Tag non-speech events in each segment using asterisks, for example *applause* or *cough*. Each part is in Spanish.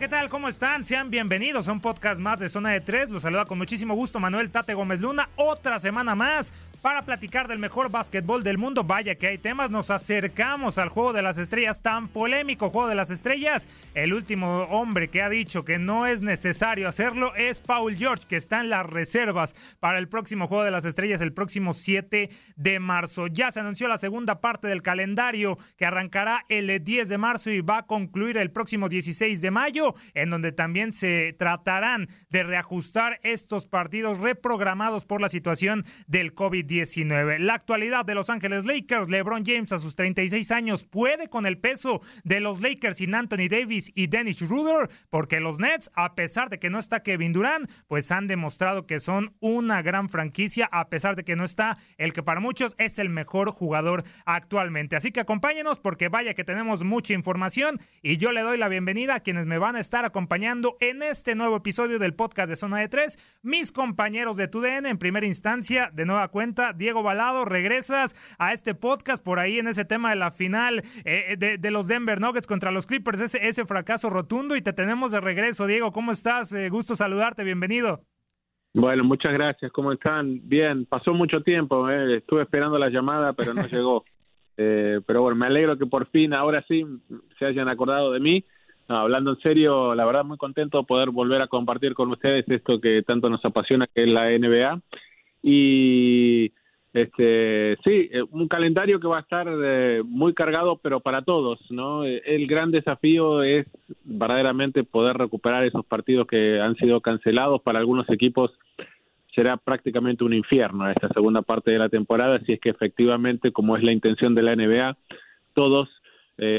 ¿Qué tal? ¿Cómo están? Sean bienvenidos a un podcast más de Zona de Tres. Los saluda con muchísimo gusto Manuel Tate Gómez Luna. Otra semana más para platicar del mejor básquetbol del mundo. Vaya que hay temas, nos acercamos al juego de las estrellas tan polémico, juego de las estrellas. El último hombre que ha dicho que no es necesario hacerlo es Paul George, que está en las reservas para el próximo juego de las estrellas el próximo 7 de marzo. Ya se anunció la segunda parte del calendario que arrancará el 10 de marzo y va a concluir el próximo 16 de mayo, en donde también se tratarán de reajustar estos partidos reprogramados por la situación del COVID. 19 La actualidad de Los Ángeles Lakers, LeBron James a sus 36 años puede con el peso de los Lakers sin Anthony Davis y Dennis Ruder, porque los Nets, a pesar de que no está Kevin Durant, pues han demostrado que son una gran franquicia, a pesar de que no está el que para muchos es el mejor jugador actualmente. Así que acompáñenos porque vaya que tenemos mucha información y yo le doy la bienvenida a quienes me van a estar acompañando en este nuevo episodio del podcast de Zona de Tres, mis compañeros de TUDN en primera instancia, de nueva cuenta Diego Balado, regresas a este podcast por ahí en ese tema de la final eh, de, los Denver Nuggets contra los Clippers, ese, ese fracaso rotundo y te tenemos de regreso. Diego, ¿cómo estás? Eh, gusto saludarte, bienvenido. Bueno, muchas gracias. ¿Cómo están? Bien, pasó mucho tiempo. Eh. Estuve esperando la llamada, pero no *laughs* llegó. pero bueno, me alegro que por fin, ahora sí, se hayan acordado de mí. Hablando en serio, la verdad muy contento de poder volver a compartir con ustedes esto que tanto nos apasiona, que es la NBA. Y este sí, eh, un calendario que va a estar eh, muy cargado, pero para todos, ¿no? Eh, el gran desafío es verdaderamente poder recuperar esos partidos que han sido cancelados. Para algunos equipos será prácticamente un infierno esta segunda parte de la temporada, si es que efectivamente, como es la intención de la NBA, todos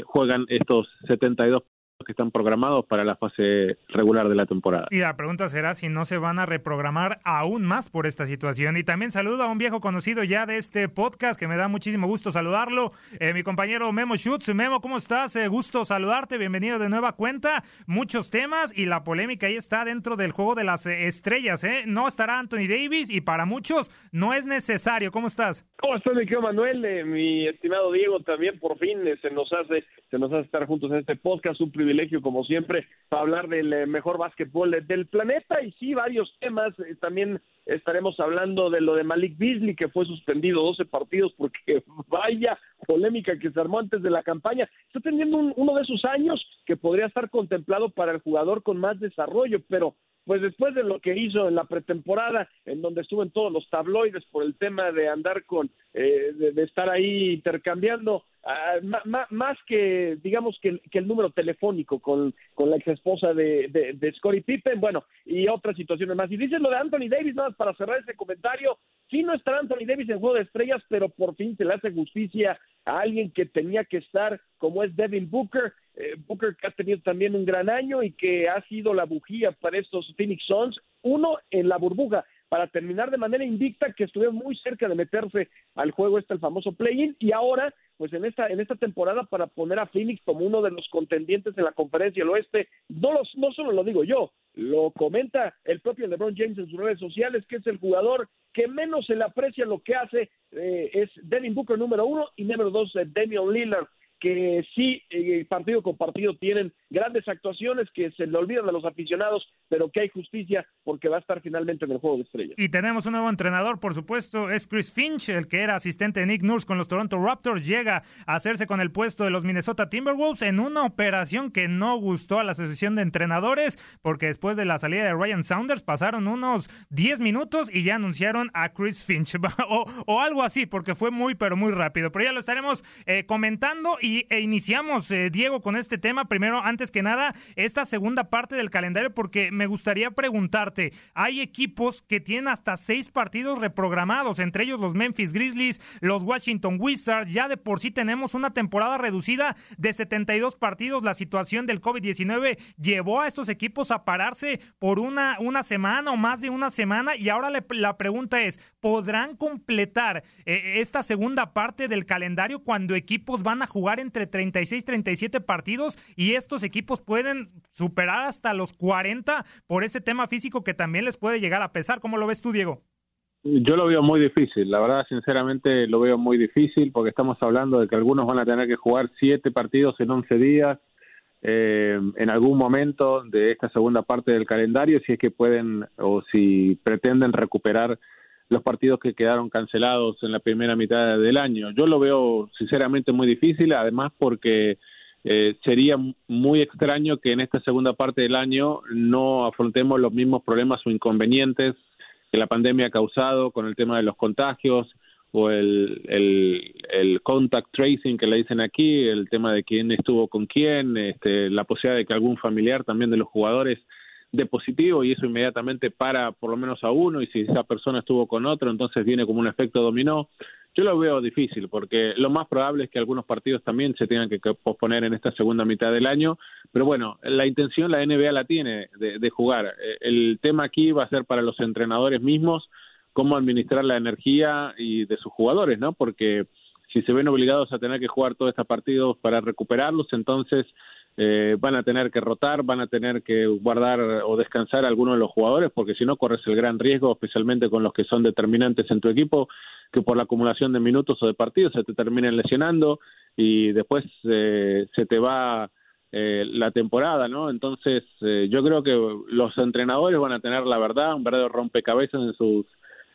juegan estos 72 que están programados para la fase regular de la temporada. Y la pregunta será si no se van a reprogramar aún más por esta situación. Y también saludo a un viejo conocido ya de este podcast que me da muchísimo gusto saludarlo, eh, mi compañero Memo Schutz. Memo, ¿cómo estás? Eh, gusto saludarte, bienvenido de nueva cuenta. Muchos temas y la polémica ahí está dentro del juego de las eh, estrellas. ¿eh? No estará Anthony Davis y para muchos no es necesario. ¿Cómo estás? ¿Cómo estás, mi querido Manuel? mi estimado Diego, también por fin se nos hace, se nos hace estar juntos en este podcast. Un privilegio privilegio, como siempre, para hablar del eh, mejor básquetbol del planeta y sí, varios temas. Eh, también estaremos hablando de lo de Malik Beasley, que fue suspendido 12 partidos porque *laughs* vaya polémica que se armó antes de la campaña. Está teniendo uno de esos años que podría estar contemplado para el jugador con más desarrollo, pero pues después de lo que hizo en la pretemporada, en donde estuvo en todos los tabloides por el tema de andar con, eh, de, estar ahí intercambiando, ah, más que, digamos, que, el número telefónico con, con la ex esposa de, de, de Scottie Pippen, bueno, y otras situaciones más. Y dices lo de Anthony Davis, nada más para cerrar ese comentario, sí no estará Anthony Davis en Juego de Estrellas, pero por fin se le hace justicia a alguien que tenía que estar, como es Devin Booker, eh, Booker que ha tenido también un gran año y que ha sido la bujía para estos Phoenix Suns, uno en la burbuja, para terminar de manera invicta, que estuvieron muy cerca de meterse al juego este el famoso play-in, y ahora, pues en esta, en esta temporada, para poner a Phoenix como uno de los contendientes en la conferencia del oeste, no, los, no solo lo digo yo, lo comenta el propio LeBron James en sus redes sociales, que es el jugador que menos se le aprecia lo que hace, eh, es Devin Booker número uno y número dos, eh, Damian Lillard que sí, eh, partido con partido tienen grandes actuaciones que se le olvidan a los aficionados, pero que hay justicia porque va a estar finalmente en el juego de estrellas. Y tenemos un nuevo entrenador, por supuesto, es Chris Finch, el que era asistente de Nick Nurse con los Toronto Raptors, llega a hacerse con el puesto de los Minnesota Timberwolves en una operación que no gustó a la asociación de entrenadores, porque después de la salida de Ryan Saunders pasaron unos 10 minutos y ya anunciaron a Chris Finch, *laughs* o, algo así, porque fue muy, pero muy rápido. Pero ya lo estaremos eh, comentando y e iniciamos, eh, Diego, con este tema. Primero, antes que nada, esta segunda parte del calendario, porque me gustaría preguntarte, hay equipos que tienen hasta seis partidos reprogramados, entre ellos los Memphis Grizzlies, los Washington Wizards, ya de por sí tenemos una temporada reducida de 72 partidos. La situación del COVID-19 llevó a estos equipos a pararse por una, una semana o más de una semana y ahora la pregunta es, ¿podrán completar eh, esta segunda parte del calendario cuando equipos van a jugar entre 36 y 37 partidos y estos equipos pueden superar hasta los 40 por ese tema físico que también les puede llegar a pesar? ¿Cómo lo ves tú, Diego? Yo lo veo muy difícil, la verdad, sinceramente lo veo muy difícil porque estamos hablando de que algunos van a tener que jugar siete partidos en once días eh, en algún momento de esta segunda parte del calendario, si es que pueden o si pretenden recuperar los partidos que quedaron cancelados en la primera mitad del año. Yo lo veo sinceramente muy difícil, además porque eh, sería muy extraño que en esta segunda parte del año no afrontemos los mismos problemas o inconvenientes que la pandemia ha causado con el tema de los contagios o el, el, contact tracing que le dicen aquí, el tema de quién estuvo con quién, este, la posibilidad de que algún familiar también de los jugadores de positivo y eso inmediatamente para por lo menos a uno y si esa persona estuvo con otro entonces viene como un efecto dominó. Yo lo veo difícil porque lo más probable es que algunos partidos también se tengan que posponer en esta segunda mitad del año, pero bueno, la intención la NBA la tiene de, jugar. Eh, el tema aquí va a ser para los entrenadores mismos cómo administrar la energía y de sus jugadores, ¿no? Porque si se ven obligados a tener que jugar todos estos partidos para recuperarlos, entonces eh, van a tener que rotar, van a tener que guardar o descansar a algunos de los jugadores, porque si no corres el gran riesgo, especialmente con los que son determinantes en tu equipo, que por la acumulación de minutos o de partidos se te terminen lesionando y después eh, se te va eh, la temporada, ¿no? Entonces, yo creo que los entrenadores van a tener la verdad, un verdadero rompecabezas en sus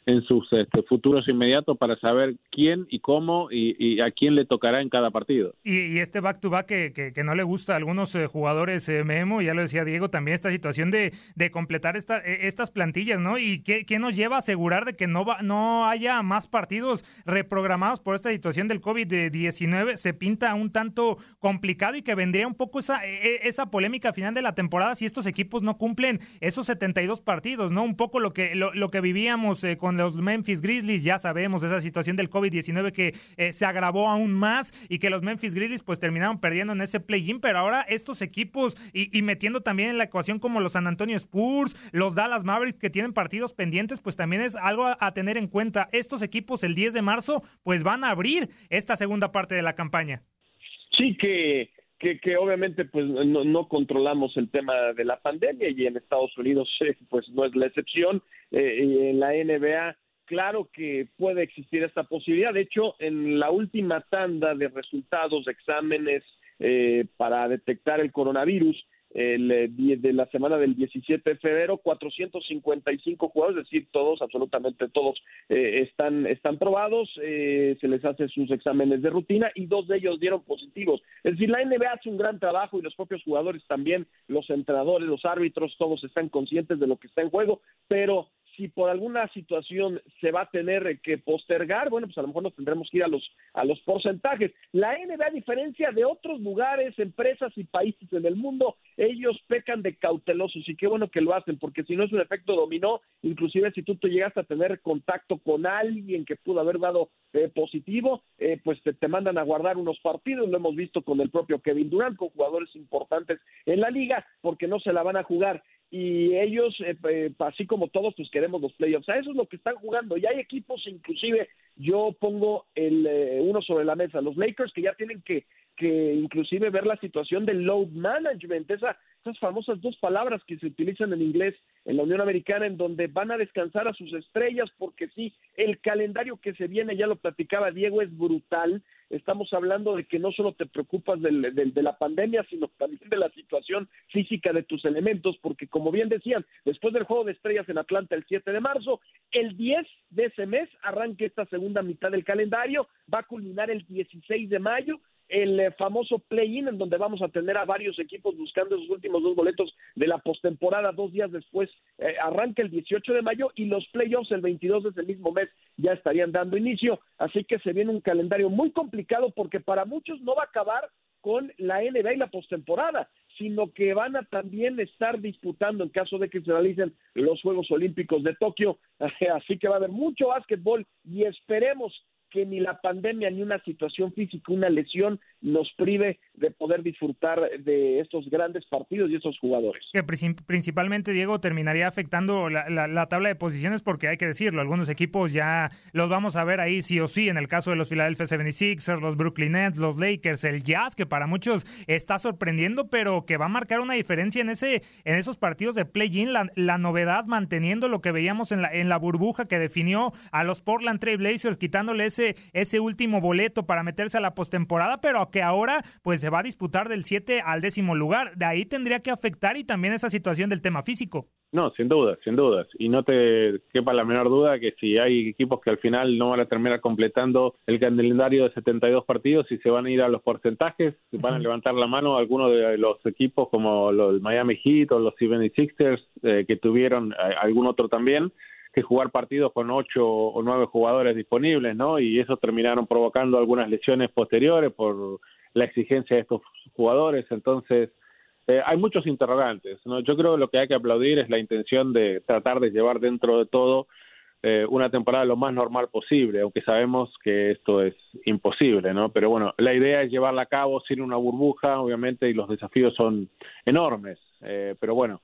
en sus este, futuros inmediatos para saber quién y cómo y, a quién le tocará en cada partido. Y, este back-to-back que, que, no le gusta a algunos eh, jugadores, eh, Memo, ya lo decía Diego, también esta situación de, de completar esta, e, estas plantillas, ¿no? ¿Y qué, qué, nos lleva a asegurar de que no, va, no haya más partidos reprogramados por esta situación del COVID-19? Se pinta un tanto complicado y que vendría un poco esa, e, e, esa polémica final de la temporada si estos equipos no cumplen esos 72 partidos, ¿no? Un poco lo que, lo, lo que vivíamos eh, los Memphis Grizzlies, ya sabemos esa situación del COVID-19 que eh, se agravó aún más y que los Memphis Grizzlies pues terminaron perdiendo en ese play-in, pero ahora estos equipos y, metiendo también en la ecuación como los San Antonio Spurs, los Dallas Mavericks que tienen partidos pendientes, pues también es algo a, tener en cuenta. Estos equipos el 10 de marzo pues van a abrir esta segunda parte de la campaña. Sí, que que, obviamente pues no, controlamos el tema de la pandemia y en Estados Unidos *laughs* pues no es la excepción. Eh, en la NBA claro que puede existir esta posibilidad. De hecho, en la última tanda de resultados de exámenes eh, para detectar el coronavirus, el, eh, de la semana del 17 de febrero, 455 jugadores, es decir, todos, absolutamente todos, eh, están, están probados, eh, se les hace sus exámenes de rutina y dos de ellos dieron positivos. Es decir, la NBA hace un gran trabajo y los propios jugadores también, los entrenadores, los árbitros, todos están conscientes de lo que está en juego, pero si por alguna situación se va a tener que postergar, bueno, pues a lo mejor nos tendremos que ir a los, a los porcentajes. La NBA, a diferencia de otros lugares, empresas y países en el mundo, ellos pecan de cautelosos y qué bueno que lo hacen, porque si no es un efecto dominó, inclusive si tú te llegas a tener contacto con alguien que pudo haber dado eh, positivo, eh, pues te, te, mandan a guardar unos partidos, lo hemos visto con el propio Kevin Durant, con jugadores importantes en la liga, porque no se la van a jugar y ellos, eh, así como todos, pues queremos los playoffs. A eso es lo que están jugando. Y hay equipos, inclusive, yo pongo el eh, uno sobre la mesa, los Lakers que ya tienen que que inclusive ver la situación del load management, esa, esas famosas dos palabras que se utilizan en inglés en la Unión Americana, en donde van a descansar a sus estrellas, porque sí, el calendario que se viene, ya lo platicaba Diego, es brutal. Estamos hablando de que no solo te preocupas del, de la pandemia, sino también de la situación física de tus elementos, porque como bien decían, después del Juego de Estrellas en Atlanta el 7 de marzo, el 10 de ese mes arranca esta segunda mitad del calendario, va a culminar el 16 de mayo, el eh, famoso play-in, en donde vamos a tener a varios equipos buscando esos últimos dos boletos de la postemporada. Dos días después eh, arranca el 18 de mayo y los playoffs el 22 de ese mismo mes ya estarían dando inicio. Así que se viene un calendario muy complicado porque para muchos no va a acabar con la NBA y la postemporada, sino que van a también estar disputando en caso de que se realicen los Juegos Olímpicos de Tokio. *laughs* Así que va a haber mucho básquetbol y esperemos que ni la pandemia ni una situación física, una lesión nos prive de poder disfrutar de estos grandes partidos y estos jugadores. Que principalmente, Diego, terminaría afectando la, tabla de posiciones porque hay que decirlo, algunos equipos ya los vamos a ver ahí sí o sí, en el caso de los Philadelphia 76ers, los Brooklyn Nets, los Lakers, el Jazz, que para muchos está sorprendiendo, pero que va a marcar una diferencia en, ese, en esos partidos de play-in, la, novedad manteniendo lo que veíamos en la, en la burbuja que definió a los Portland Trail Blazers, quitándole ese, ese último boleto para meterse a la postemporada, pero que ahora pues se va a disputar del 7 al décimo lugar. De ahí tendría que afectar y también esa situación del tema físico. No, sin duda, sin dudas. Y no te quepa la menor duda que si hay equipos que al final no van a terminar completando el calendario de 72 partidos y se van a ir a los porcentajes, van a levantar la mano algunos de los equipos como los Miami Heat o los 76ers eh, que tuvieron, eh, algún otro también, que jugar partidos con ocho o nueve jugadores disponibles, ¿no? Y eso terminaron provocando algunas lesiones posteriores por la exigencia de estos jugadores. Entonces, eh, hay muchos interrogantes. ¿no? Yo creo que lo que hay que aplaudir es la intención de tratar de llevar dentro de todo eh, una temporada lo más normal posible, aunque sabemos que esto es imposible, ¿no? Pero bueno, la idea es llevarla a cabo sin una burbuja, obviamente, y los desafíos son enormes. Eh, pero bueno,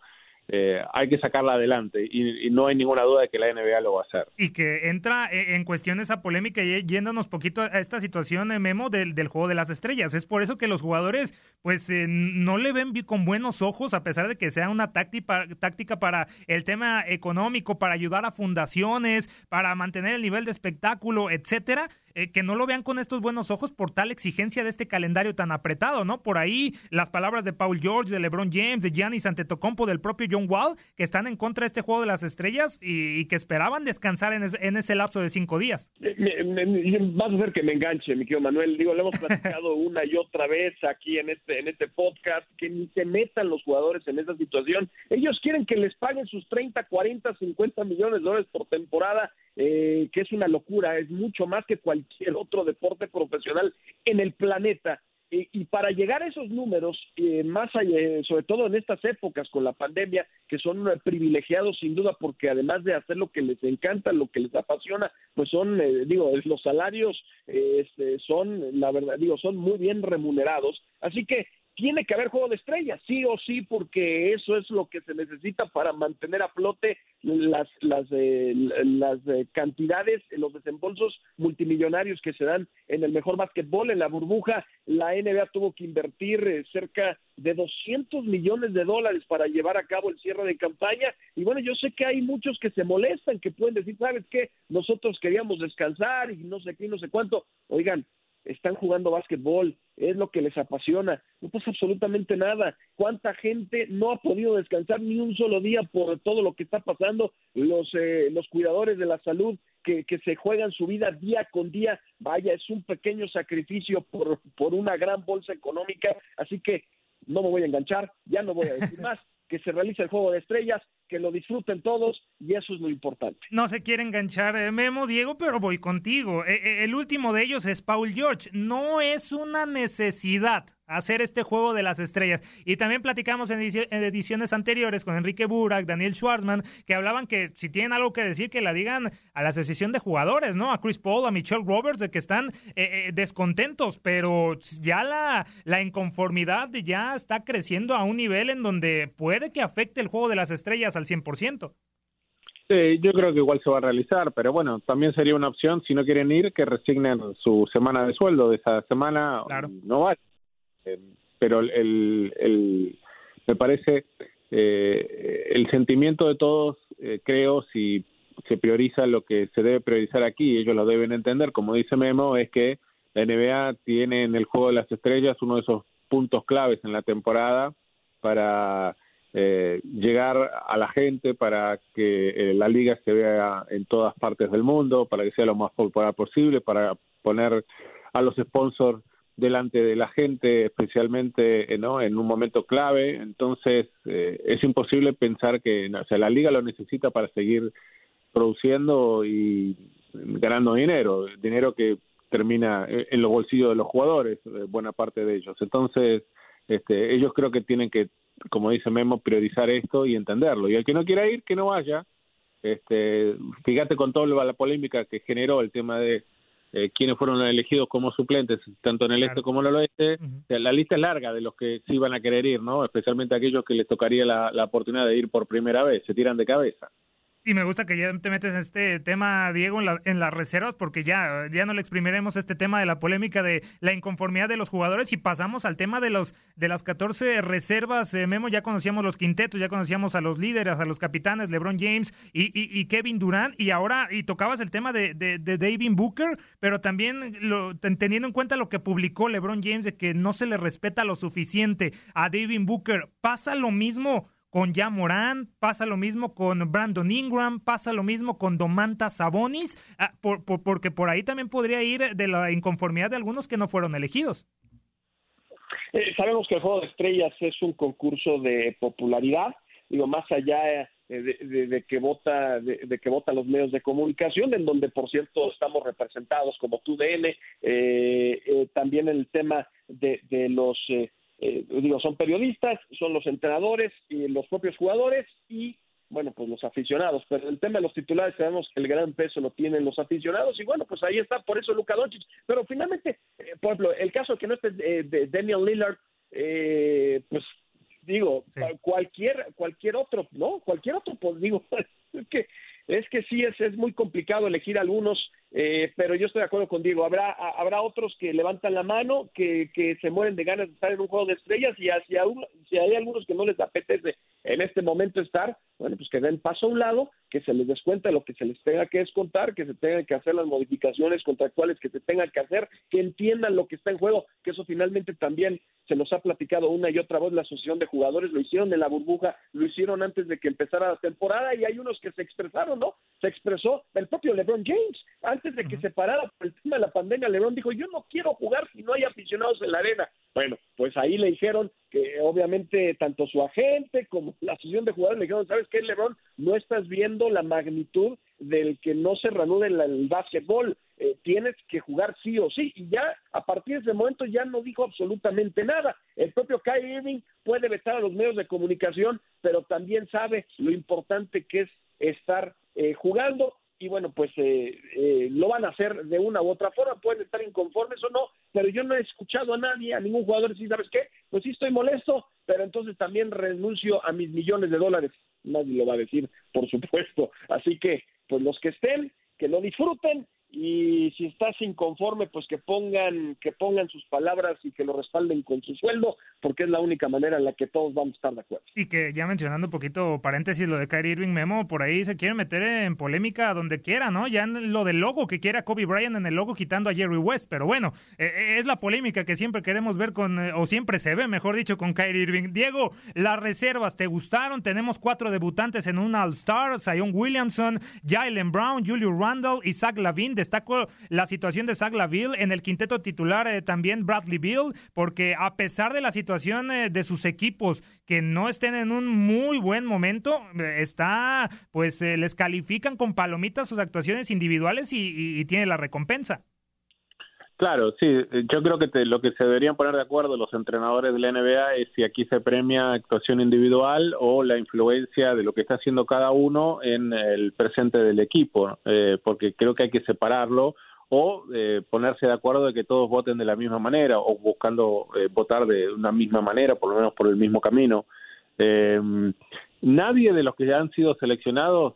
eh, hay que sacarla adelante y, no hay ninguna duda de que la NBA lo va a hacer. Y que entra e, en cuestión esa polémica y yéndonos poquito a esta situación, eh, Memo, del, del juego de las estrellas. Es por eso que los jugadores pues eh, no le ven con buenos ojos a pesar de que sea una táctica, táctica para el tema económico, para ayudar a fundaciones, para mantener el nivel de espectáculo, etcétera eh, que no lo vean con estos buenos ojos por tal exigencia de este calendario tan apretado, ¿no? Por ahí las palabras de Paul George, de LeBron James, de Giannis Antetokounmpo, del propio John Wall, que están en contra de este juego de las estrellas y, que esperaban descansar en, en, ese lapso de cinco días. vas a hacer que me enganche, mi querido Manuel. Digo, lo hemos platicado *laughs* una y otra vez aquí en este, en este podcast, que ni se metan los jugadores en esa situación. Ellos quieren que les paguen sus 30, 40, 50 millones de dólares por temporada eh, que es una locura, es mucho más que cualquier otro deporte profesional en el planeta. y para llegar a esos números, eh, más allá, sobre todo en estas épocas con la pandemia, que son privilegiados sin duda porque además de hacer lo que les encanta, lo que les apasiona, pues son, eh, digo, los salarios este, son, la verdad, digo, son muy bien remunerados. Así que tiene que haber juego de estrellas, sí o sí, porque eso es lo que se necesita para mantener a flote las, las, eh, las eh, cantidades, los desembolsos multimillonarios que se dan en el mejor básquetbol, en la burbuja. La NBA tuvo que invertir eh, cerca de 200 millones de dólares para llevar a cabo el cierre de campaña. Y bueno, yo sé que hay muchos que se molestan, que pueden decir, ¿sabes qué? Nosotros queríamos descansar y no sé qué, no sé cuánto. Oigan, están jugando básquetbol, es lo que les apasiona, no pasa absolutamente nada. ¿Cuánta gente no ha podido descansar ni un solo día por todo lo que está pasando? Los, eh, los cuidadores de la salud que, que, se juegan su vida día con día, vaya, es un pequeño sacrificio por, por una gran bolsa económica, así que no me voy a enganchar, ya no voy a decir *laughs* más, que se realice el juego de estrellas, que lo disfruten todos y eso es lo importante. No se quiere enganchar eh, Memo, Diego, pero voy contigo. Eh, eh, el último de ellos es Paul George. No es una necesidad hacer este juego de las estrellas. Y también platicamos en, ediciones anteriores con Enrique Burak, Daniel Schwarzman, que hablaban que si tienen algo que decir, que la digan a la asociación de jugadores, ¿no? A Chris Paul, a Michelle Roberts, de que están descontentos, pero ya la, la inconformidad ya está creciendo a un nivel en donde puede que afecte el juego de las estrellas al 100%. Sí, yo creo que igual se va a realizar, pero bueno, también sería una opción, si no quieren ir, que resignen su semana de sueldo de esa semana. No va. Pero el, el, me parece el sentimiento de todos, creo, si se prioriza lo que se debe priorizar aquí, ellos lo deben entender, como dice Memo, es que la NBA tiene en el juego de las estrellas uno de esos puntos claves en la temporada para eh, llegar a la gente, para que eh, la liga se vea en todas partes del mundo, para que sea lo más popular posible, para poner a los sponsors delante de la gente, especialmente ¿no? en un momento clave. Entonces, eh, es imposible pensar que o sea, la liga lo necesita para seguir produciendo y ganando dinero, dinero que termina en los bolsillos de los jugadores, eh, buena parte de ellos. Entonces, este, ellos creo que tienen que, como dice Memo, priorizar esto y entenderlo. Y el que no quiera ir, que no vaya. Este, fíjate con toda la polémica que generó el tema de eh, quiénes fueron elegidos como suplentes, tanto en el este como en el oeste. La lista es larga de los que sí van a querer ir, ¿no? Especialmente aquellos que les tocaría la, la oportunidad de ir por primera vez, se tiran de cabeza. Y me gusta que ya te metes en este tema, Diego, en, en, las reservas, porque ya, ya no le exprimiremos este tema de la polémica de la inconformidad de los jugadores y pasamos al tema de los de las 14 reservas. Eh, Memo, ya conocíamos los quintetos, ya conocíamos a los líderes, a los capitanes, LeBron James y, y, Kevin Durant, y ahora, y tocabas el tema de, David Booker, pero también lo, teniendo en cuenta lo que publicó LeBron James de que no se le respeta lo suficiente a David Booker, ¿pasa lo mismo? Con ya Morán, pasa lo mismo con Brandon Ingram, pasa lo mismo con Domantas Sabonis, ah, porque por ahí también podría ir de la inconformidad de algunos que no fueron elegidos. Eh, sabemos que el Juego de Estrellas es un concurso de popularidad, digo, más allá eh, de, que vota de, que votan los medios de comunicación, en donde, por cierto, estamos representados como TUDN, eh, eh, también el tema de, los eh, digo, son periodistas, son los entrenadores y los propios jugadores y bueno, pues los aficionados, pero el tema de los titulares sabemos que el gran peso lo tienen los aficionados y bueno, pues ahí está, por eso Luka Doncic, pero finalmente, eh, por ejemplo, el caso que no esté eh, de Daniel Lillard, pues digo, cualquier cualquier otro, ¿no? Cualquier otro, pues digo, *laughs* es que es que sí es, es muy complicado elegir algunos, eh, pero yo estoy de acuerdo con Diego. Habrá, habrá otros que levantan la mano, que, que se mueren de ganas de estar en un juego de estrellas y hacia si hay algunos que no les apetece en este momento estar, bueno, pues que den paso a un lado, que se les descuente lo que se les tenga que descontar, que se tengan que hacer las modificaciones contractuales que se tengan que hacer, que entiendan lo que está en juego, que eso finalmente también se nos ha platicado una y otra vez la asociación de jugadores, lo hicieron en la burbuja, lo hicieron antes de que empezara la temporada y hay unos que se expresaron, ¿no? Se expresó el propio LeBron James, antes de que se parara por el tema de la pandemia, LeBron dijo, yo no quiero jugar si no hay aficionados en la arena. Bueno, pues ahí le dijeron que obviamente tanto su agente como la asociación de jugadores le dijeron, ¿sabes qué, LeBron? No estás viendo la magnitud del que no se reanude el, el básquetbol. Eh, tienes que jugar sí o sí. Y ya a partir de ese momento ya no dijo absolutamente nada. El propio Kyrie Irving puede vetar a los medios de comunicación, pero también sabe lo importante que es estar eh, jugando y bueno, pues eh, eh, lo van a hacer de una u otra forma, pueden estar inconformes o no, pero yo no he escuchado a nadie, a ningún jugador decir, ¿sabes qué? Pues sí estoy molesto, pero entonces también renuncio a mis millones de dólares. Nadie lo va a decir, por supuesto. Así que, pues los que estén, que lo disfruten y si estás inconforme, pues que pongan, que pongan sus palabras y que lo respalden con su sueldo, porque es la única manera en la que todos vamos a estar de acuerdo. Y que ya mencionando un poquito, paréntesis, lo de Kyrie Irving Memo, por ahí se quiere meter en polémica donde quiera, ¿no? Ya en lo del logo que quiera Kobe Bryant en el logo quitando a Jerry West, pero bueno, eh, eh, es la polémica que siempre queremos ver con, eh, o siempre se ve, mejor dicho, con Kyrie Irving. Diego, las reservas, ¿te gustaron? Tenemos cuatro debutantes en un All-Star, Zion Williamson, Jalen Brown, Julio Randall, Isaac Lavin, destaco la situación de Zach Laville en el quinteto titular eh, también Bradley Bill, porque a pesar de la situación eh, de sus equipos que no estén en un muy buen momento, eh, está, pues les califican con palomitas sus actuaciones individuales y, tiene la recompensa. Claro, sí, yo creo que lo que se deberían poner de acuerdo los entrenadores de la NBA es si aquí se premia actuación individual o la influencia de lo que está haciendo cada uno en el presente del equipo, eh, porque creo que hay que separarlo o eh, ponerse de acuerdo de que todos voten de la misma manera o buscando eh, votar de una misma manera, por lo menos por el mismo camino. nadie de los que ya han sido seleccionados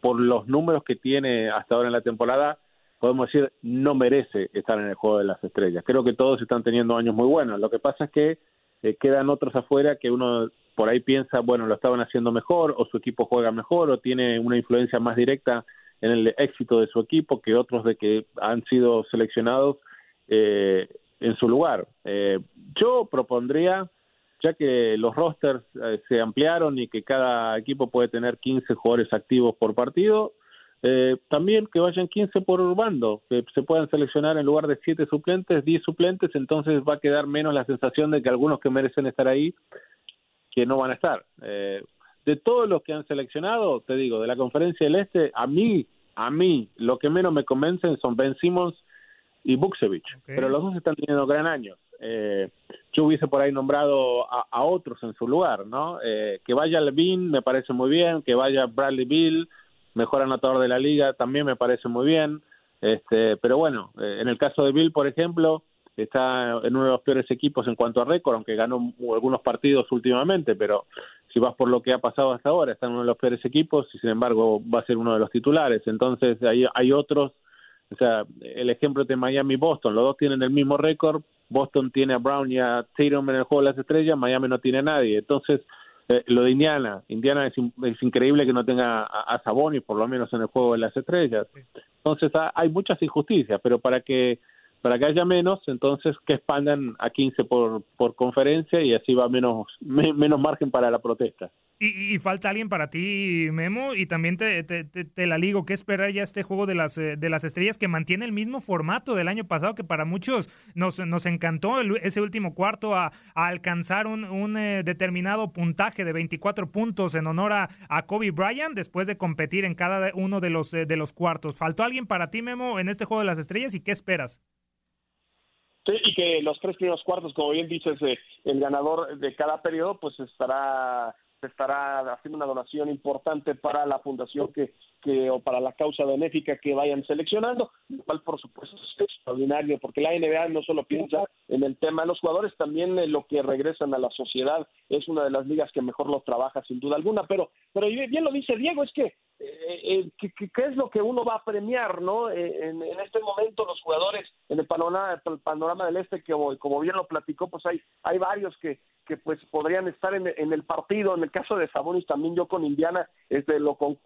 por los números que tiene hasta ahora en la temporada podemos decir, no merece estar en el juego de las estrellas. Creo que todos están teniendo años muy buenos. Lo que pasa es que eh, quedan otros afuera que uno por ahí piensa, bueno, lo estaban haciendo mejor, o su equipo juega mejor, o tiene una influencia más directa en el éxito de su equipo que otros de que han sido seleccionados eh, en su lugar. Eh, yo propondría, ya que los rosters se ampliaron y que cada equipo puede tener 15 jugadores activos por partido, eh, también que vayan 15 por bando, que se puedan seleccionar en lugar de 7 suplentes, 10 suplentes, entonces va a quedar menos la sensación de que algunos que merecen estar ahí, que no van a estar. Eh, de todos los que han seleccionado, te digo, de la conferencia del Este, a mí, a mí, lo que menos me convencen son Ben Simmons y Buksevich, pero los dos están teniendo gran año. Eh, yo hubiese por ahí nombrado a, otros en su lugar, ¿no? Eh, que vaya Levine me parece muy bien, que vaya Bradley Bill, mejor anotador de la liga, también me parece muy bien. Este, pero bueno, eh, en el caso de Bill, por ejemplo, está en uno de los peores equipos en cuanto a récord, aunque ganó algunos partidos últimamente, pero si vas por lo que ha pasado hasta ahora, está en uno de los peores equipos y sin embargo va a ser uno de los titulares. Entonces hay, hay otros, o sea, el ejemplo de Miami-Boston, los dos tienen el mismo récord, Boston tiene a Brown y a Tatum en el juego de las estrellas, Miami no tiene a nadie. Entonces, eh, lo de Indiana, Indiana es, es, increíble que no tenga a, a Sabonis, por lo menos en el juego de las estrellas. Entonces hay muchas injusticias, pero para que para que haya menos, entonces que expandan a 15 por, por conferencia y así va menos, menos margen para la protesta. Y, falta alguien para ti, Memo, y también te, te, la ligo. ¿Qué esperar ya este juego de las, eh, de las estrellas que mantiene el mismo formato del año pasado que para muchos nos, nos encantó ese último cuarto a, alcanzar un, un eh, determinado puntaje de 24 puntos en honor a, a, Kobe Bryant después de competir en cada uno de los, eh, de los cuartos? ¿Faltó alguien para ti, Memo, en este juego de las estrellas y qué esperas? Sí, y que los tres primeros cuartos, como bien dices, el ganador de cada periodo, pues estará estará haciendo una donación importante para la fundación que, que o para la causa benéfica que vayan seleccionando, lo cual por supuesto es extraordinario, porque la NBA no solo piensa en el tema de los jugadores, también en lo que regresan a la sociedad, es una de las ligas que mejor lo trabaja sin duda alguna, pero, pero bien lo dice Diego, es que eh, eh ¿qué, es lo que uno va a premiar, no? Eh, en, en, este momento los jugadores en el panorama, el panorama del este, que como, como bien lo platicó, pues hay, hay varios que, que pues podrían estar en, en, el partido. En el caso de Sabonis también yo con Indiana este, lo con,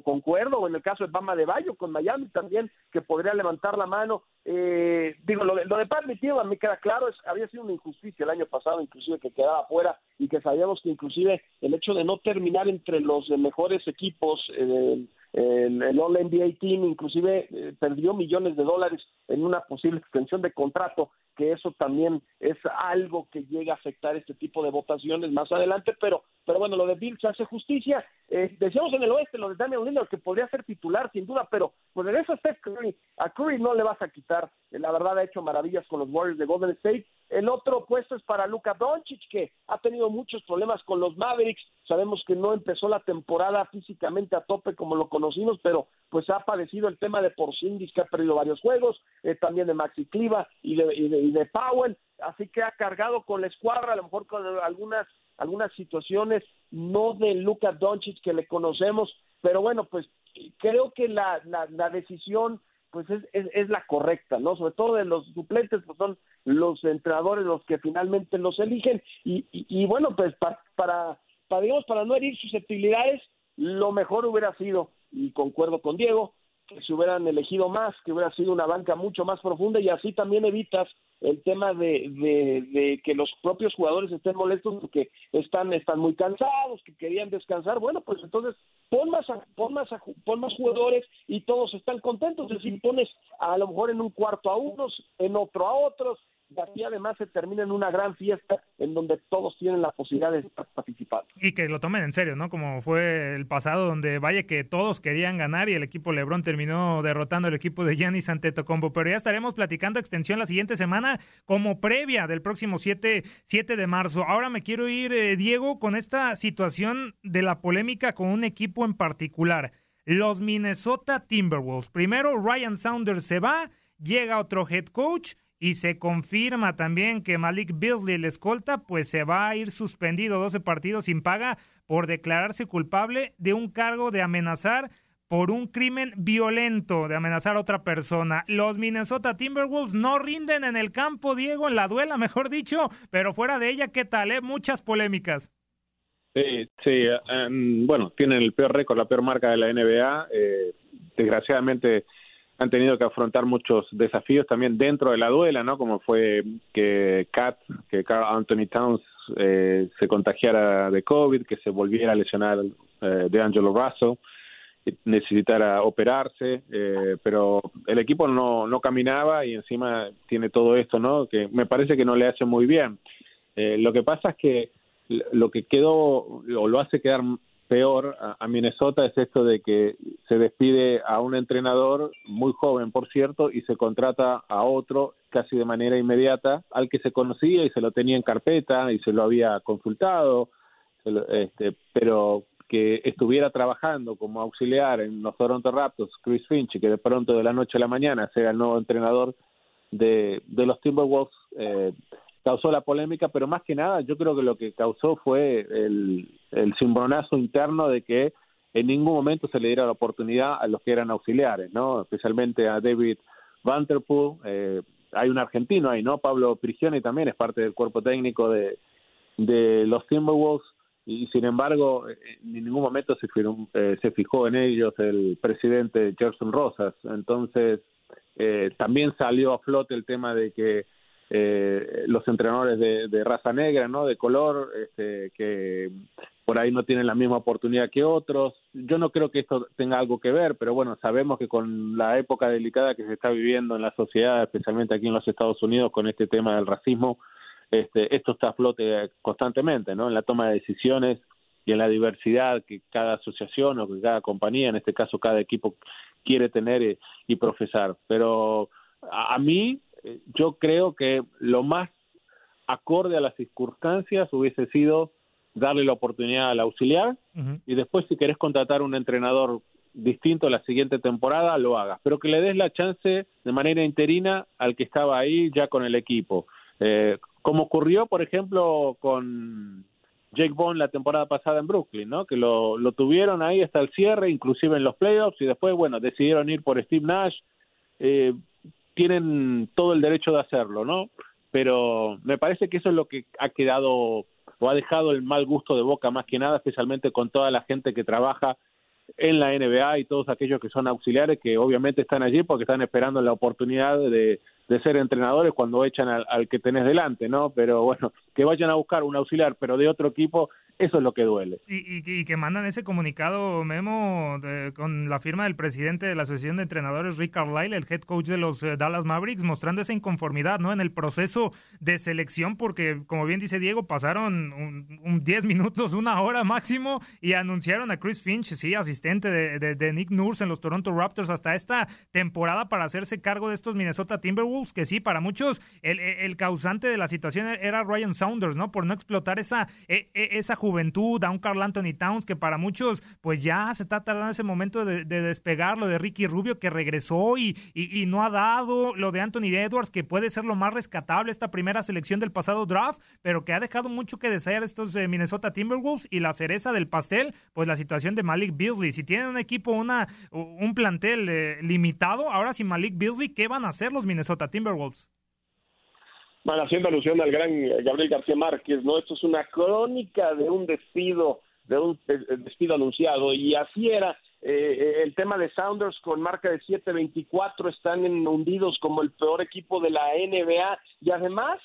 concuerdo, o en el caso de Bama de Bayo con Miami también, que podría levantar la mano. Eh, digo, lo de, lo de Pat a mí queda claro, es, había sido una injusticia el año pasado, inclusive que quedaba fuera y que sabíamos que inclusive el hecho de no terminar entre los mejores equipos eh, el, el All NBA Team inclusive eh, perdió millones de dólares en una posible extensión de contrato, que eso también es algo que llega a afectar este tipo de votaciones más adelante, pero pero bueno, lo de Bill se hace justicia. Eh, decíamos en el oeste lo de Daniel Lillard, que podría ser titular sin duda, pero pues en eso Steph Curry. A Curry no le vas a quitar. La verdad ha hecho maravillas con los Warriors de Golden State. El otro puesto es para Luka Doncic, que ha tenido muchos problemas con los Mavericks. Sabemos que no empezó la temporada físicamente a tope como lo conocimos, pero pues ha padecido el tema de Porzingis, que ha perdido varios juegos, eh, también de Maxi Cliva y de, y de, y de Powell. Así que ha cargado con la escuadra, a lo mejor con algunas algunas situaciones, no de Luka Doncic que le conocemos, pero bueno, pues creo que la, la, decisión pues es, es, la correcta, ¿no? Sobre todo de los suplentes, pues son los entrenadores los que finalmente los eligen y, y, bueno, pues para, para, para, digamos, para no herir susceptibilidades, lo mejor hubiera sido, y concuerdo con Diego, que se hubieran elegido más, que hubiera sido una banca mucho más profunda y así también evitas el tema de, de, que los propios jugadores estén molestos porque están, están muy cansados, que querían descansar. Bueno, pues entonces pon más, pon más, pon más jugadores y todos están contentos. Es decir, pones a lo mejor en un cuarto a unos, en otro a otros, y además se termina en una gran fiesta en donde todos tienen la posibilidad de estar participando. Y que lo tomen en serio, ¿no? Como fue el pasado donde vaya que todos querían ganar y el equipo LeBron terminó derrotando al equipo de Giannis Antetokounmpo, pero ya estaremos platicando extensión la siguiente semana como previa del próximo 7, 7 de marzo. Ahora me quiero ir, eh, Diego, con esta situación de la polémica con un equipo en particular. Los Minnesota Timberwolves. Primero Ryan Saunders se va, llega otro head coach y se confirma también que Malik Beasley, el escolta, pues se va a ir suspendido 12 partidos sin paga por declararse culpable de un cargo de amenazar por un crimen violento de amenazar a otra persona. Los Minnesota Timberwolves no rinden en el campo, Diego, en la duela, *laughs* mejor dicho, pero fuera de ella, ¿qué tal? Eh? Muchas polémicas. Sí, sí em, bueno, tienen el peor récord, la peor marca de la NBA. Eh, desgraciadamente han tenido que afrontar muchos desafíos también dentro de la duela, ¿no? Como fue que Kat, que Carl Anthony Towns eh, se contagiara de COVID, que se volviera a lesionar eh, de Angelo Russell, necesitara operarse, eh, pero el equipo no, no caminaba y encima tiene todo esto, ¿no? Que me parece que no le hace muy bien. Eh, lo que pasa es que lo que quedó o lo hace quedar peor a, Minnesota es esto de que se despide a un entrenador muy joven, por cierto, y se contrata a otro casi de manera inmediata, al que se conocía y se lo tenía en carpeta y se lo había consultado, este, pero que estuviera trabajando como auxiliar en los Toronto Raptors, Chris Finch, que de pronto de la noche a la mañana sea el nuevo entrenador de, de los Timberwolves, eh, causó la polémica, pero más que nada yo creo que lo que causó fue el, el cimbronazo interno de que en ningún momento se le diera la oportunidad a los que eran auxiliares, ¿no? Especialmente a David Vanterpool, eh, hay un argentino ahí, ¿no? Pablo Prigioni también es parte del cuerpo técnico de, de los Timberwolves y sin embargo en ningún momento se, eh, se fijó en ellos el presidente Gerson Rosas. Entonces eh, también salió a flote el tema de que eh, los entrenadores de, raza negra, ¿no? De color, este, que por ahí no tienen la misma oportunidad que otros. Yo no creo que esto tenga algo que ver, pero bueno, sabemos que con la época delicada que se está viviendo en la sociedad, especialmente aquí en los Estados Unidos, con este tema del racismo, este, esto está a flote constantemente, ¿no? En la toma de decisiones y en la diversidad que cada asociación o que cada compañía, en este caso cada equipo, quiere tener y, profesar. Pero a mí yo creo que lo más acorde a las circunstancias hubiese sido darle la oportunidad al auxiliar y después si querés contratar un entrenador distinto la siguiente temporada, lo hagas, pero que le des la chance de manera interina al que estaba ahí ya con el equipo. Eh, como ocurrió, por ejemplo, con Jake Bond la temporada pasada en Brooklyn, ¿no? Que lo, lo tuvieron ahí hasta el cierre, inclusive en los playoffs, y después, bueno, decidieron ir por Steve Nash. Eh, tienen todo el derecho de hacerlo, ¿no? Pero me parece que eso es lo que ha quedado o ha dejado el mal gusto de boca más que nada, especialmente con toda la gente que trabaja en la NBA y todos aquellos que son auxiliares que obviamente están allí porque están esperando la oportunidad de, de ser entrenadores cuando echan al, al, que tenés delante, ¿no? Pero bueno, que vayan a buscar un auxiliar, pero de otro equipo, eso es lo que duele. Y, que mandan ese comunicado, Memo, con la firma del presidente de la Asociación de Entrenadores, Rick Carlisle, el head coach de los eh, Dallas Mavericks, mostrando esa inconformidad ¿no? en el proceso de selección, porque, como bien dice Diego, pasaron un 10 minutos, una hora máximo, y anunciaron a Chris Finch, sí, asistente de, de, Nick Nurse en los Toronto Raptors, hasta esta temporada para hacerse cargo de estos Minnesota Timberwolves, que sí, para muchos el, causante de la situación era Ryan ¿no? Por no explotar esa, e, e, esa juventud, a un Carl Anthony Towns, que para muchos, pues ya se está tardando ese momento de, despegar, lo de Ricky Rubio, que regresó y, y, no ha dado, lo de Anthony Edwards, que puede ser lo más rescatable esta primera selección del pasado draft, pero que ha dejado mucho que desear estos de Minnesota Timberwolves y la cereza del pastel, pues la situación de Malik Beasley. Si tienen un equipo, una, un plantel eh, limitado, ahora sin Malik Beasley, ¿qué van a hacer los Minnesota Timberwolves? Bueno, haciendo alusión al gran eh, Gabriel García Márquez, ¿no? Esto es una crónica de un despido, de un eh, despido anunciado, y así era. Eh, el tema de Sounders con marca de 7-24 están hundidos como el peor equipo de la NBA y además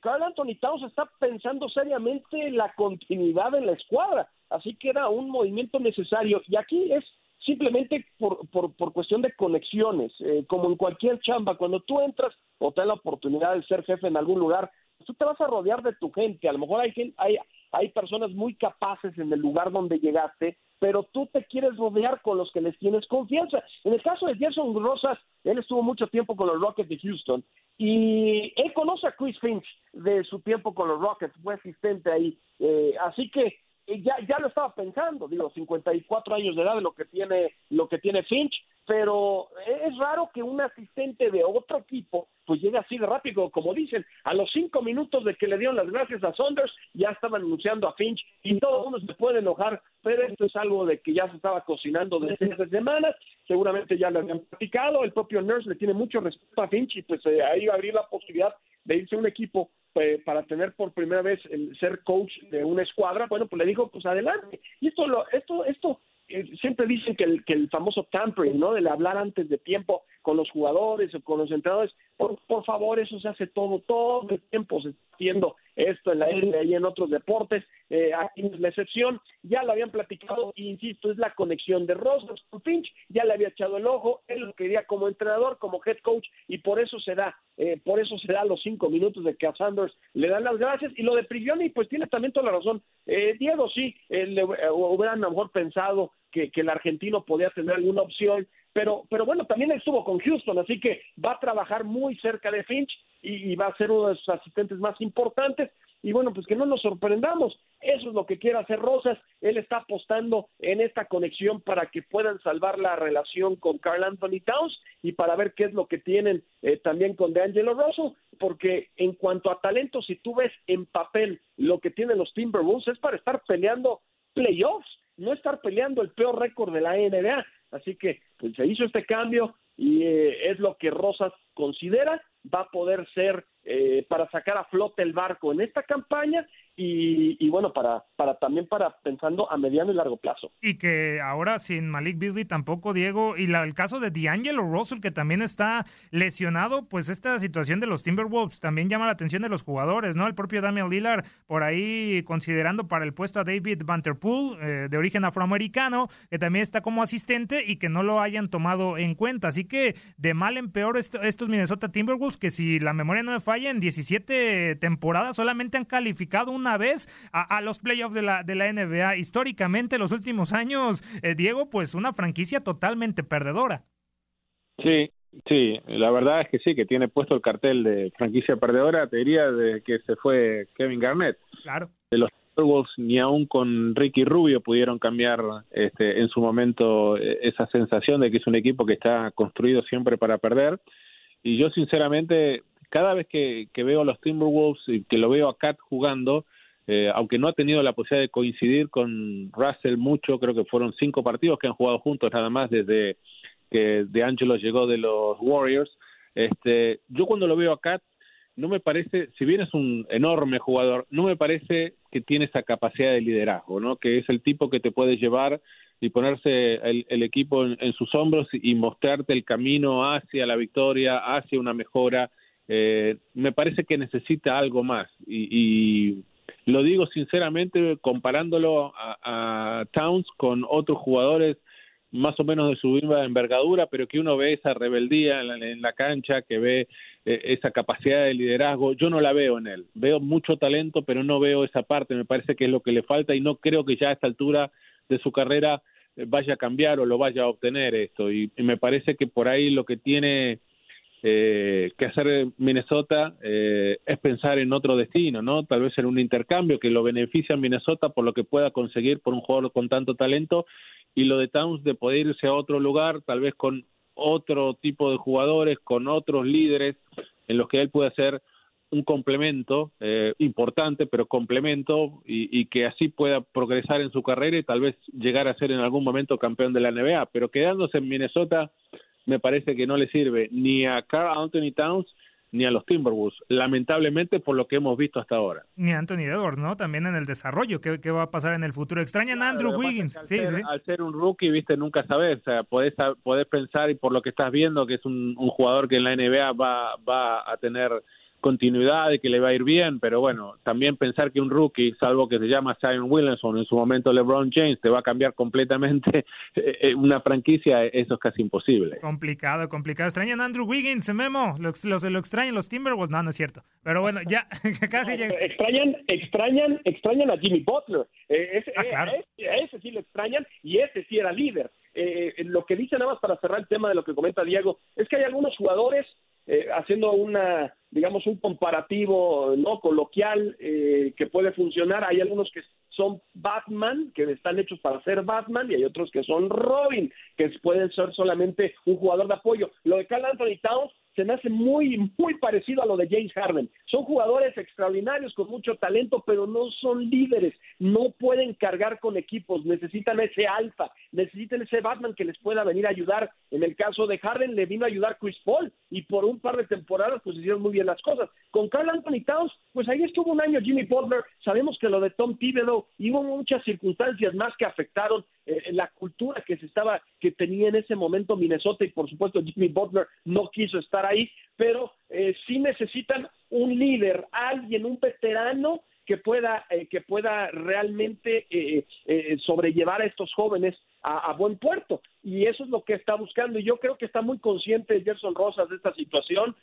Carl Anthony Towns está pensando seriamente en la continuidad en la escuadra, así que era un movimiento necesario y aquí es simplemente por, por, por cuestión de conexiones, eh, como en cualquier chamba, cuando tú entras o te da la oportunidad de ser jefe en algún lugar, tú te vas a rodear de tu gente, a lo mejor hay, hay, hay personas muy capaces en el lugar donde llegaste, pero tú te quieres rodear con los que les tienes confianza. En el caso de Jason Rosas, él estuvo mucho tiempo con los Rockets de Houston y él conoce a Chris Finch de su tiempo con los Rockets, fue asistente ahí, eh, así que ya, ya lo estaba pensando, digo, 54 años de edad, lo que tiene, lo que tiene Finch, pero es raro que un asistente de otro equipo pues llegue así de rápido, como dicen, a los cinco minutos de que le dieron las gracias a Saunders, ya estaban anunciando a Finch y todo el mundo se puede enojar, pero esto es algo de que ya se estaba cocinando desde hace semanas, seguramente ya lo habían platicado, el propio Nurse le tiene mucho respeto a Finch y pues eh, ahí va a abrir la posibilidad de irse un equipo eh, para tener por primera vez el ser coach de una escuadra, bueno, pues le dijo, pues adelante. Y esto, lo, esto, esto eh, siempre dicen que el, que el famoso tampering, ¿no? Del hablar antes de tiempo con los jugadores o con los entrenadores, por, por favor, eso se hace todo, todo el tiempo se está haciendo esto en la NBA y en otros deportes, eh, aquí es la excepción, ya lo habían platicado, e insisto, es la conexión de Rosas con Finch, ya le había echado el ojo, él lo quería como entrenador, como head coach, y por eso se da, eh, por eso se da los cinco minutos de que a Sanders le dan las gracias, y lo de Prigioni, pues tiene también toda la razón, eh, Diego sí, eh, le, hubieran a lo mejor pensado que, que el argentino podía tener alguna opción, pero, pero bueno, también estuvo con Houston, así que va a trabajar muy cerca de Finch y, va a ser uno de sus asistentes más importantes. Y bueno, pues que no nos sorprendamos, eso es lo que quiere hacer Rosas, él está apostando en esta conexión para que puedan salvar la relación con Carl Anthony Towns y para ver qué es lo que tienen eh, también con DeAngelo Russell, porque en cuanto a talento, si tú ves en papel lo que tienen los Timberwolves es para estar peleando playoffs, no estar peleando el peor récord de la NBA. Así que pues, se hizo este cambio y eh, es lo que Rosas considera va a poder ser eh, para sacar a flote el barco en esta campaña y, bueno, para, para también para pensando a mediano y largo plazo. Y que ahora sin Malik Beasley tampoco, Diego, y la, el caso de D'Angelo Russell, que también está lesionado, pues esta situación de los Timberwolves también llama la atención de los jugadores, ¿no? El propio Damian Lillard por ahí considerando para el puesto a David Vanterpool, eh, de origen afroamericano, que también está como asistente y que no lo hayan tomado en cuenta. Así que de mal en peor estos Minnesota Timberwolves, que si la memoria no me falla, en 17 temporadas solamente han calificado una vez a, los playoffs de la, de la NBA. Históricamente, los últimos años, eh, Diego, pues una franquicia totalmente perdedora. Sí, sí, la verdad es que sí, que tiene puesto el cartel de franquicia perdedora, te diría, de que se fue Kevin Garnett. Claro. De los Wolves ni aún con Ricky Rubio pudieron cambiar este, en su momento eh, esa sensación de que es un equipo que está construido siempre para perder. Y yo sinceramente, cada vez que, que veo a los Timberwolves y que lo veo a Cat jugando, eh, aunque no ha tenido la posibilidad de coincidir con Russell mucho, creo que fueron cinco partidos que han jugado juntos nada más desde que De Angelo llegó de los Warriors. Este, yo cuando lo veo a Kat, no me parece, si bien es un enorme jugador, no me parece que tiene esa capacidad de liderazgo, ¿no? Que es el tipo que te puede llevar y ponerse el, equipo en, sus hombros y mostrarte el camino hacia la victoria, hacia una mejora. Eh, me parece que necesita algo más y, y lo digo sinceramente comparándolo a, Towns con otros jugadores más o menos de su misma envergadura, pero que uno ve esa rebeldía en la, cancha, que ve eh, esa capacidad de liderazgo, yo no la veo en él. Veo mucho talento, pero no veo esa parte, me parece que es lo que le falta y no creo que ya a esta altura de su carrera eh, vaya a cambiar o lo vaya a obtener esto. y me parece que por ahí lo que tiene eh, que hacer Minnesota eh, es pensar en otro destino, ¿no? Tal vez en un intercambio que lo beneficie a Minnesota por lo que pueda conseguir por un jugador con tanto talento y lo de Towns de poder irse a otro lugar, tal vez con otro tipo de jugadores, con otros líderes en los que él pueda ser un complemento eh, importante, pero complemento y, que así pueda progresar en su carrera y tal vez llegar a ser en algún momento campeón de la NBA. Pero quedándose en Minnesota, me parece que no le sirve ni a Carl Anthony Towns ni a los Timberwolves, lamentablemente por lo que hemos visto hasta ahora. Ni a Anthony Edwards, ¿no? También en el desarrollo, ¿qué, qué va a pasar en el futuro? Extrañan a Andrew Wiggins. Al, sí, ser, sí. al ser un rookie, viste, nunca sabes, o sea, podés, podés pensar y por lo que estás viendo que es un, un jugador que en la NBA va, va a tener continuidad y que le va a ir bien, pero bueno, también pensar que un rookie, salvo que se llama Zion Williamson, en su momento LeBron James, te va a cambiar completamente *laughs* eh, eh, una franquicia, eso es casi imposible. Complicado, complicado. Extrañan a Andrew Wiggins, Memo, los, los, lo extrañan los Timberwolves, no, no es cierto. Pero bueno, ya *laughs* casi llega. Extrañan, extrañan, extrañan a Jimmy Butler. Eh, ese, ah, claro. ese, ese, sí lo extrañan y ese sí era líder. Eh, lo que dice nada más para cerrar el tema de lo que comenta Diego, es que hay algunos jugadores eh, haciendo una, digamos, un comparativo no coloquial eh, que puede funcionar. Hay algunos que son Batman, que están hechos para ser Batman, y hay otros que son Robin, que pueden ser solamente un jugador de apoyo. Lo de Carl Anthony Towns se me hace muy, muy parecido a lo de James Harden. Son jugadores extraordinarios con mucho talento, pero no son líderes, no pueden cargar con equipos, necesitan ese alfa, necesitan ese Batman que les pueda venir a ayudar. En el caso de Harden le vino a ayudar Chris Paul y por un par de temporadas pues hicieron muy bien las cosas. Con Carl Anthony Towns, pues ahí estuvo un año Jimmy Butler, sabemos que lo de Tom Thibodeau, hubo muchas circunstancias más que afectaron eh, la cultura que se estaba, que tenía en ese momento Minnesota y por supuesto Jimmy Butler no quiso estar ahí, pero eh, sí necesitan un líder, alguien, un veterano que pueda, eh, que pueda realmente eh, sobrellevar a estos jóvenes a, buen puerto. Y eso es lo que está buscando. Y yo creo que está muy consciente Gerson Rosas de esta situación.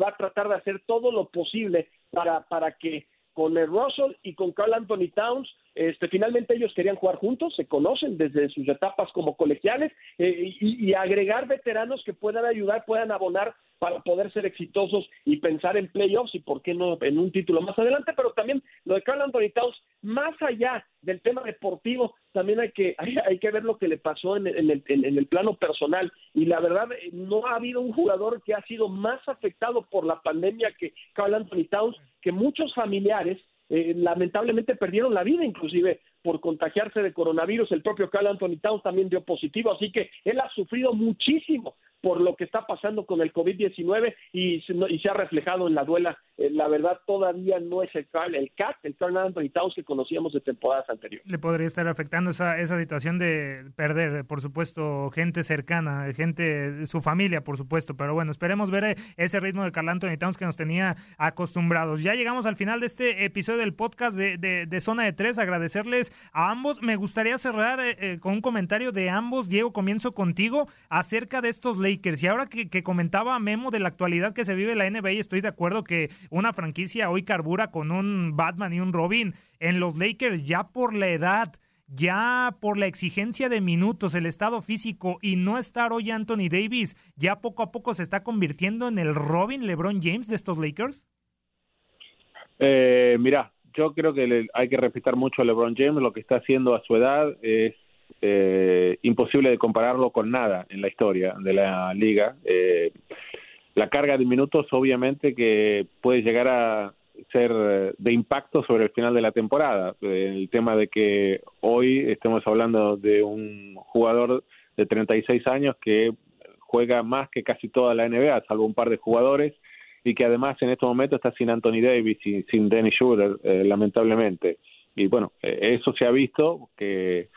va a tratar de hacer todo lo posible para, para que con el Russell y con Carl Anthony Towns este, finalmente ellos querían jugar juntos, se conocen desde sus etapas como colegiales eh, y, agregar veteranos que puedan ayudar, puedan abonar para poder ser exitosos y pensar en playoffs y por qué no en un título más adelante, pero también lo de Carl Anthony Towns, más allá del tema deportivo, también hay que, hay, que ver lo que le pasó en, el, en el plano personal. Y la verdad no ha habido un jugador que ha sido más afectado por la pandemia que Carl Anthony Towns, que muchos familiares eh, lamentablemente perdieron la vida inclusive por contagiarse de coronavirus. El propio Carl Anthony Towns también dio positivo, así que él ha sufrido muchísimo por lo que está pasando con el COVID-19 y, y, se ha reflejado en la duela. Eh, la verdad, todavía no es el, el CAT, el Carl Anthony Towns que conocíamos de temporadas anteriores. Le podría estar afectando esa, esa situación de perder, por supuesto, gente cercana, gente, su familia, por supuesto. Pero bueno, esperemos ver ese ritmo de Carl Anthony Towns que nos tenía acostumbrados. Ya llegamos al final de este episodio del podcast de, de, Zona de Tres. Agradecerles a ambos. Me gustaría cerrar eh, eh, con un comentario de ambos. Diego, comienzo contigo acerca de estos Lakers. Y ahora que, comentaba Memo de la actualidad que se vive en la NBA, estoy de acuerdo que una franquicia hoy carbura con un Batman y un Robin en los Lakers ya por la edad ya por la exigencia de minutos, el estado físico y no estar hoy Anthony Davis, ya poco a poco se está convirtiendo en el Robin LeBron James de estos Lakers? Eh, mira, yo creo que hay que respetar mucho a LeBron James, lo que está haciendo a su edad es eh, imposible de compararlo con nada en la historia de la liga. Eh, la carga de minutos obviamente que puede llegar a ser de impacto sobre el final de la temporada. El tema de que hoy estemos hablando de un jugador de 36 años que juega más que casi toda la NBA, salvo un par de jugadores, y que además en este momento está sin Anthony Davis y sin Dennis Schroeder, eh, lamentablemente. Y bueno, eso se ha visto, que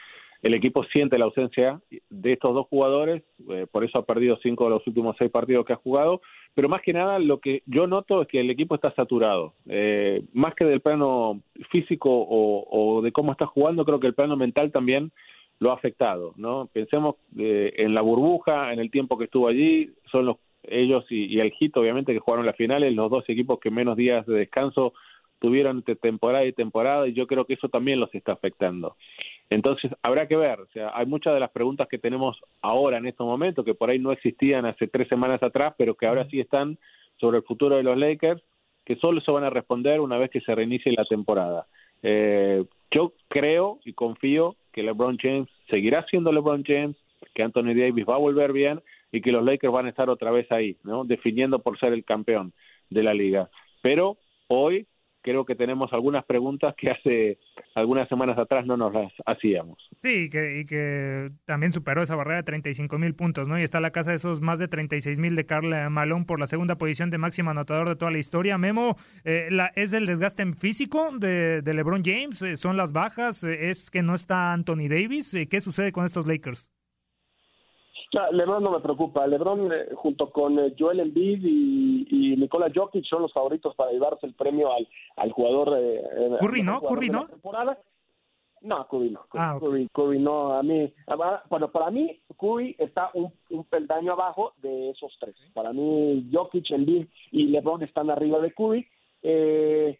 el equipo siente la ausencia de estos dos jugadores, eh, por eso ha perdido cinco de los últimos seis partidos que ha jugado, pero más que nada lo que yo noto es que el equipo está saturado, eh, más que del plano físico o, de cómo está jugando, creo que el plano mental también lo ha afectado, ¿no? Pensemos eh, en la burbuja, en el tiempo que estuvo allí, son los ellos y, y el Hit obviamente que jugaron las finales, los dos equipos que menos días de descanso tuvieron entre temporada y temporada y yo creo que eso también los está afectando. Entonces, habrá que ver, o sea, hay muchas de las preguntas que tenemos ahora en estos momentos que por ahí no existían hace tres semanas atrás, pero que ahora sí están sobre el futuro de los Lakers, que solo se van a responder una vez que se reinicie la temporada. Eh, yo creo y confío que LeBron James seguirá siendo LeBron James, que Anthony Davis va a volver bien y que los Lakers van a estar otra vez ahí, ¿no? Definiendo por ser el campeón de la liga. Pero hoy creo que tenemos algunas preguntas que hace algunas semanas atrás no nos las hacíamos. Sí, y que, y que también superó esa barrera de 35 mil puntos, ¿no? Y está la casa de esos más de 36 mil de Carl Malone por la segunda posición de máximo anotador de toda la historia. Memo, eh, ¿es el desgaste físico de, de LeBron James? Eh, ¿Son las bajas? Eh, ¿Es que no está Anthony Davis? ¿Qué sucede con estos Lakers? LeBron no me preocupa. LeBron, eh, junto con eh, Joel Embiid y, y Nikola Jokic, son los favoritos para llevarse el premio al, al jugador. Eh, Curry, ¿no? Curry, ¿no? No, Curry no. Ah, Curry, no. A mí, bueno, para mí, Curry está un, un peldaño abajo de esos tres. Para mí, Jokic, Embiid y LeBron están arriba de Curry. Eh,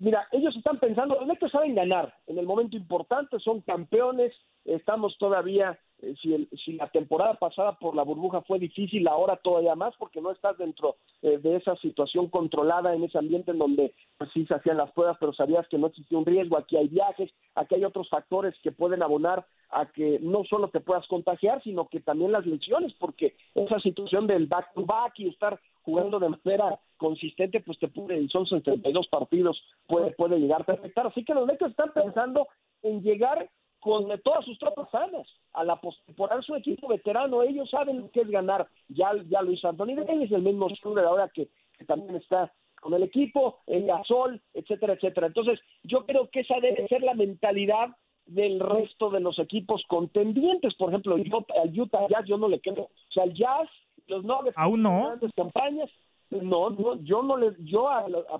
mira, ellos están pensando, los Lakers saben ganar en el momento importante, son campeones, estamos todavía eh, si, si, la temporada pasada por la burbuja fue difícil, ahora todavía más porque no estás dentro eh, de esa situación controlada en ese ambiente en donde pues sí se hacían las pruebas, pero sabías que no existía un riesgo, aquí hay viajes, aquí hay otros factores que pueden abonar a que no solo te puedas contagiar, sino que también las lesiones, porque esa situación del back to back y estar jugando de manera consistente, pues te puede, y son 72 partidos, puede, puede llegarte a afectar. Así que los Lakers están pensando en llegar con todas sus tropas sanas a la postemporada su equipo veterano ellos saben lo que es ganar. Ya ya lo hizo Anthony Davis el mismo de ahora que, que también está con el equipo el Gasol etcétera etcétera. Entonces yo creo que esa debe ser la mentalidad del resto de los equipos contendientes. Por ejemplo yo, al Utah Jazz yo no le creo. O sea al Jazz los Nuggets aún no grandes campañas no, no, yo no le, yo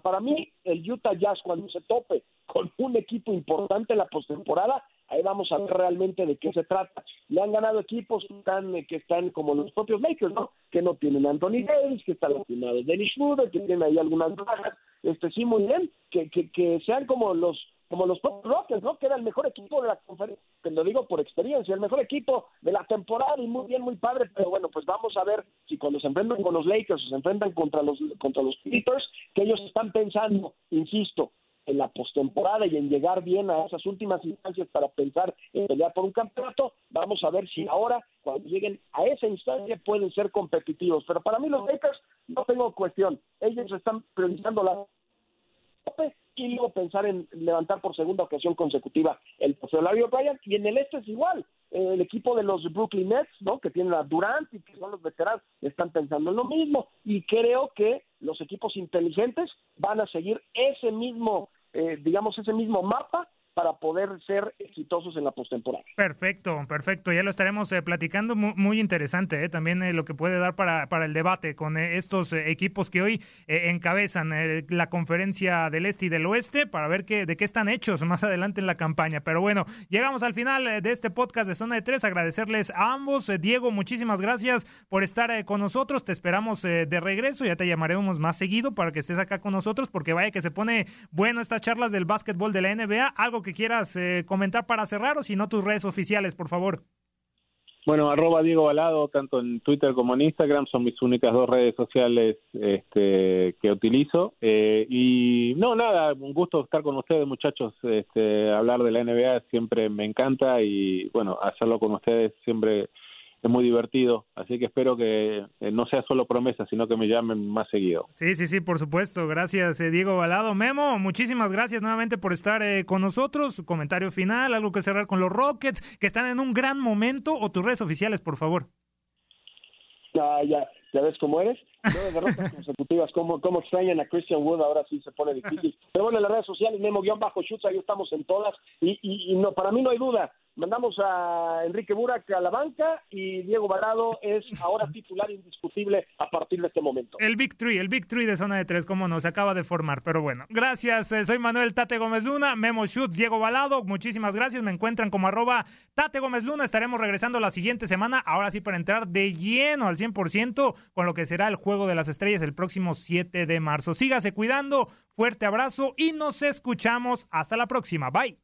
para mí el Utah Jazz cuando se tope con un equipo importante en la postemporada ahí vamos a ver realmente de qué se trata. Le han ganado equipos que están, eh, que están como los propios Lakers, ¿no? Que no tienen Anthony Davis, que están lastimados Dennis Schroeder, que tienen ahí algunas bajas, este sí muy bien, que, que, que sean como los como los Rockets, ¿no? Que era el mejor equipo de la conferencia, te lo digo por experiencia, el mejor equipo de la temporada y muy bien, muy padre, pero bueno, pues vamos a ver si cuando se enfrentan con los Lakers o se enfrentan contra los contra los Clippers, que ellos están pensando, insisto, en la postemporada y en llegar bien a esas últimas instancias para pensar en pelear por un campeonato, vamos a ver si ahora, cuando lleguen a esa instancia, pueden ser competitivos. Pero para mí los Lakers no tengo cuestión. Ellos están priorizando la y luego pensar en levantar por segunda ocasión consecutiva el trofeo Larry Bryant y en el este es igual el equipo de los Brooklyn Nets no que tienen a Durant y que son los veteranos están pensando en lo mismo y creo que los equipos inteligentes van a seguir ese mismo eh, digamos ese mismo mapa para poder ser exitosos en la postemporada. Perfecto, perfecto. Ya lo estaremos eh, platicando. Muy, interesante eh, también eh, lo que puede dar para, para el debate con estos equipos que hoy encabezan la conferencia del este y del oeste para ver qué, de qué están hechos más adelante en la campaña. Pero bueno, llegamos al final de este podcast de Zona de Tres. Agradecerles a ambos. Diego, muchísimas gracias por estar con nosotros. Te esperamos de regreso. Ya te llamaremos más seguido para que estés acá con nosotros porque vaya que se pone bueno estas charlas del básquetbol de la NBA. Algo que quieras eh, comentar para cerrar o si no tus redes oficiales, por favor. Bueno, arroba Diego Balado, tanto en Twitter como en Instagram, son mis únicas dos redes sociales este, que utilizo. Eh, y no, nada, un gusto estar con ustedes, muchachos. Este, hablar de la NBA siempre me encanta y, bueno, hacerlo con ustedes siempre es muy divertido, así que espero que eh, no sea solo promesa, sino que me llamen más seguido. Sí, sí, sí, por supuesto. Gracias, eh, Diego Balado. Memo, muchísimas gracias nuevamente por estar eh, con nosotros. Su comentario final, algo que cerrar con los Rockets, que están en un gran momento, o tus redes oficiales, por favor. Ya, ya, ya ves cómo eres. Nueve derrotas *laughs* consecutivas, cómo, cómo extrañan a Christian Wood, ahora sí se pone difícil. Pero bueno, en las redes sociales, Memo-Shoots, ahí estamos en todas. Y, y no, para mí no hay duda, Mandamos a Enrique Burak a la banca y Diego Balado es ahora titular indiscutible a partir de este momento. El Big Three, el Big Three de zona de tres, cómo no, se acaba de formar, pero bueno. Gracias, eh, soy Manuel Tate Gómez Luna, Memo Schutz, Diego Balado, muchísimas gracias, me encuentran como arroba Tate Gómez Luna, estaremos regresando la siguiente semana, ahora sí para entrar de lleno al 100% con lo que será el Juego de las Estrellas el próximo 7 de marzo. Sígase cuidando, fuerte abrazo y nos escuchamos hasta la próxima, bye.